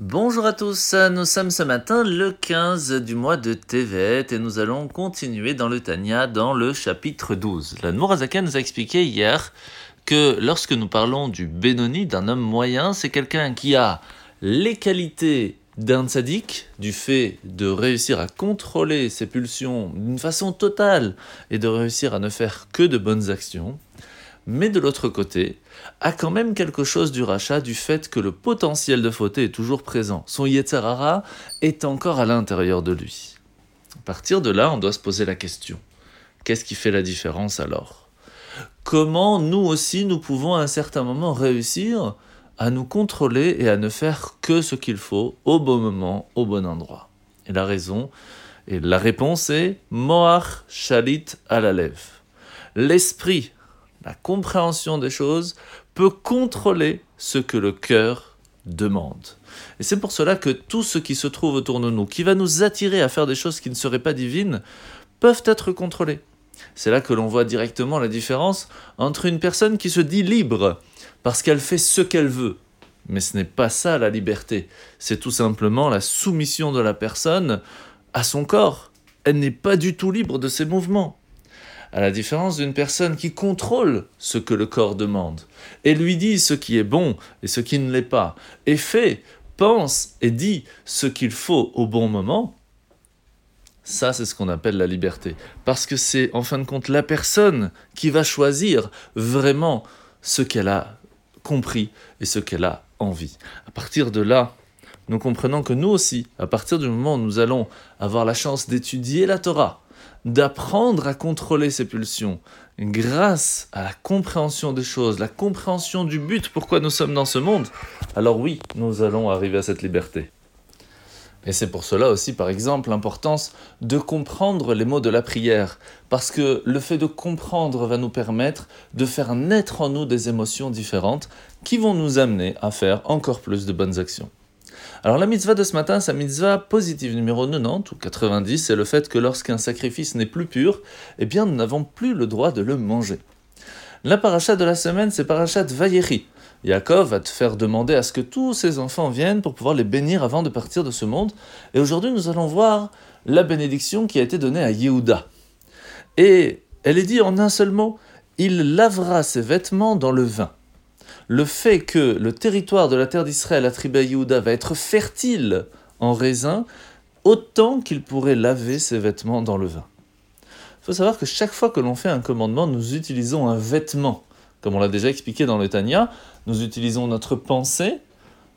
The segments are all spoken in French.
Bonjour à tous, nous sommes ce matin le 15 du mois de Tevet et nous allons continuer dans le Tanya dans le chapitre 12. La Nourazaka nous a expliqué hier que lorsque nous parlons du Benoni, d'un homme moyen, c'est quelqu'un qui a les qualités d'un tzaddik, du fait de réussir à contrôler ses pulsions d'une façon totale et de réussir à ne faire que de bonnes actions, mais de l'autre côté, a quand même quelque chose du rachat du fait que le potentiel de faute est toujours présent. Son Yetzerara est encore à l'intérieur de lui. À partir de là, on doit se poser la question. Qu'est-ce qui fait la différence alors? Comment nous aussi, nous pouvons à un certain moment réussir à nous contrôler et à ne faire que ce qu'il faut au bon moment, au bon endroit? Et la raison, et la réponse est Moach Shalit Alalev. L'esprit la compréhension des choses peut contrôler ce que le cœur demande. Et c'est pour cela que tout ce qui se trouve autour de nous, qui va nous attirer à faire des choses qui ne seraient pas divines, peuvent être contrôlés. C'est là que l'on voit directement la différence entre une personne qui se dit libre parce qu'elle fait ce qu'elle veut. Mais ce n'est pas ça la liberté. C'est tout simplement la soumission de la personne à son corps. Elle n'est pas du tout libre de ses mouvements à la différence d'une personne qui contrôle ce que le corps demande, et lui dit ce qui est bon et ce qui ne l'est pas, et fait, pense et dit ce qu'il faut au bon moment, ça c'est ce qu'on appelle la liberté. Parce que c'est en fin de compte la personne qui va choisir vraiment ce qu'elle a compris et ce qu'elle a envie. À partir de là, nous comprenons que nous aussi, à partir du moment où nous allons avoir la chance d'étudier la Torah, d'apprendre à contrôler ses pulsions grâce à la compréhension des choses, la compréhension du but pourquoi nous sommes dans ce monde, alors oui, nous allons arriver à cette liberté. Et c'est pour cela aussi, par exemple, l'importance de comprendre les mots de la prière, parce que le fait de comprendre va nous permettre de faire naître en nous des émotions différentes qui vont nous amener à faire encore plus de bonnes actions. Alors la mitzvah de ce matin, sa mitzvah positive numéro 90 ou 90, c'est le fait que lorsqu'un sacrifice n'est plus pur, eh bien nous n'avons plus le droit de le manger. La paracha de la semaine, c'est parachat Vayeri. Yaakov va te faire demander à ce que tous ses enfants viennent pour pouvoir les bénir avant de partir de ce monde. Et aujourd'hui, nous allons voir la bénédiction qui a été donnée à Yehuda. Et elle est dit en un seul mot, il lavera ses vêtements dans le vin le fait que le territoire de la terre d'Israël, la tribu Yehuda, va être fertile en raisin, autant qu'il pourrait laver ses vêtements dans le vin. Il faut savoir que chaque fois que l'on fait un commandement, nous utilisons un vêtement. Comme on l'a déjà expliqué dans le Tanya, nous utilisons notre pensée,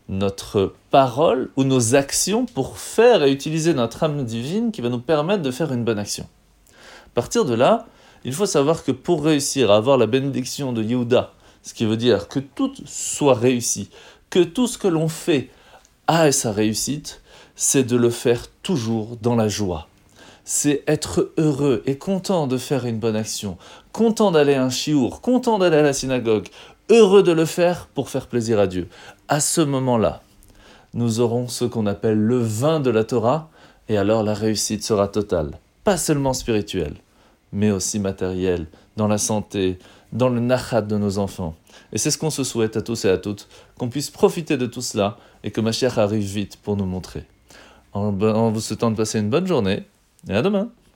notre parole ou nos actions pour faire et utiliser notre âme divine qui va nous permettre de faire une bonne action. À partir de là, il faut savoir que pour réussir à avoir la bénédiction de Yehuda, ce qui veut dire que tout soit réussi, que tout ce que l'on fait a sa réussite, c'est de le faire toujours dans la joie. C'est être heureux et content de faire une bonne action, content d'aller à un chiour, content d'aller à la synagogue, heureux de le faire pour faire plaisir à Dieu. À ce moment-là, nous aurons ce qu'on appelle le vin de la Torah, et alors la réussite sera totale. Pas seulement spirituelle, mais aussi matérielle, dans la santé, dans le nachat de nos enfants. Et c'est ce qu'on se souhaite à tous et à toutes, qu'on puisse profiter de tout cela et que ma chère arrive vite pour nous montrer. En, vous souhaitant de passer une bonne journée et à demain.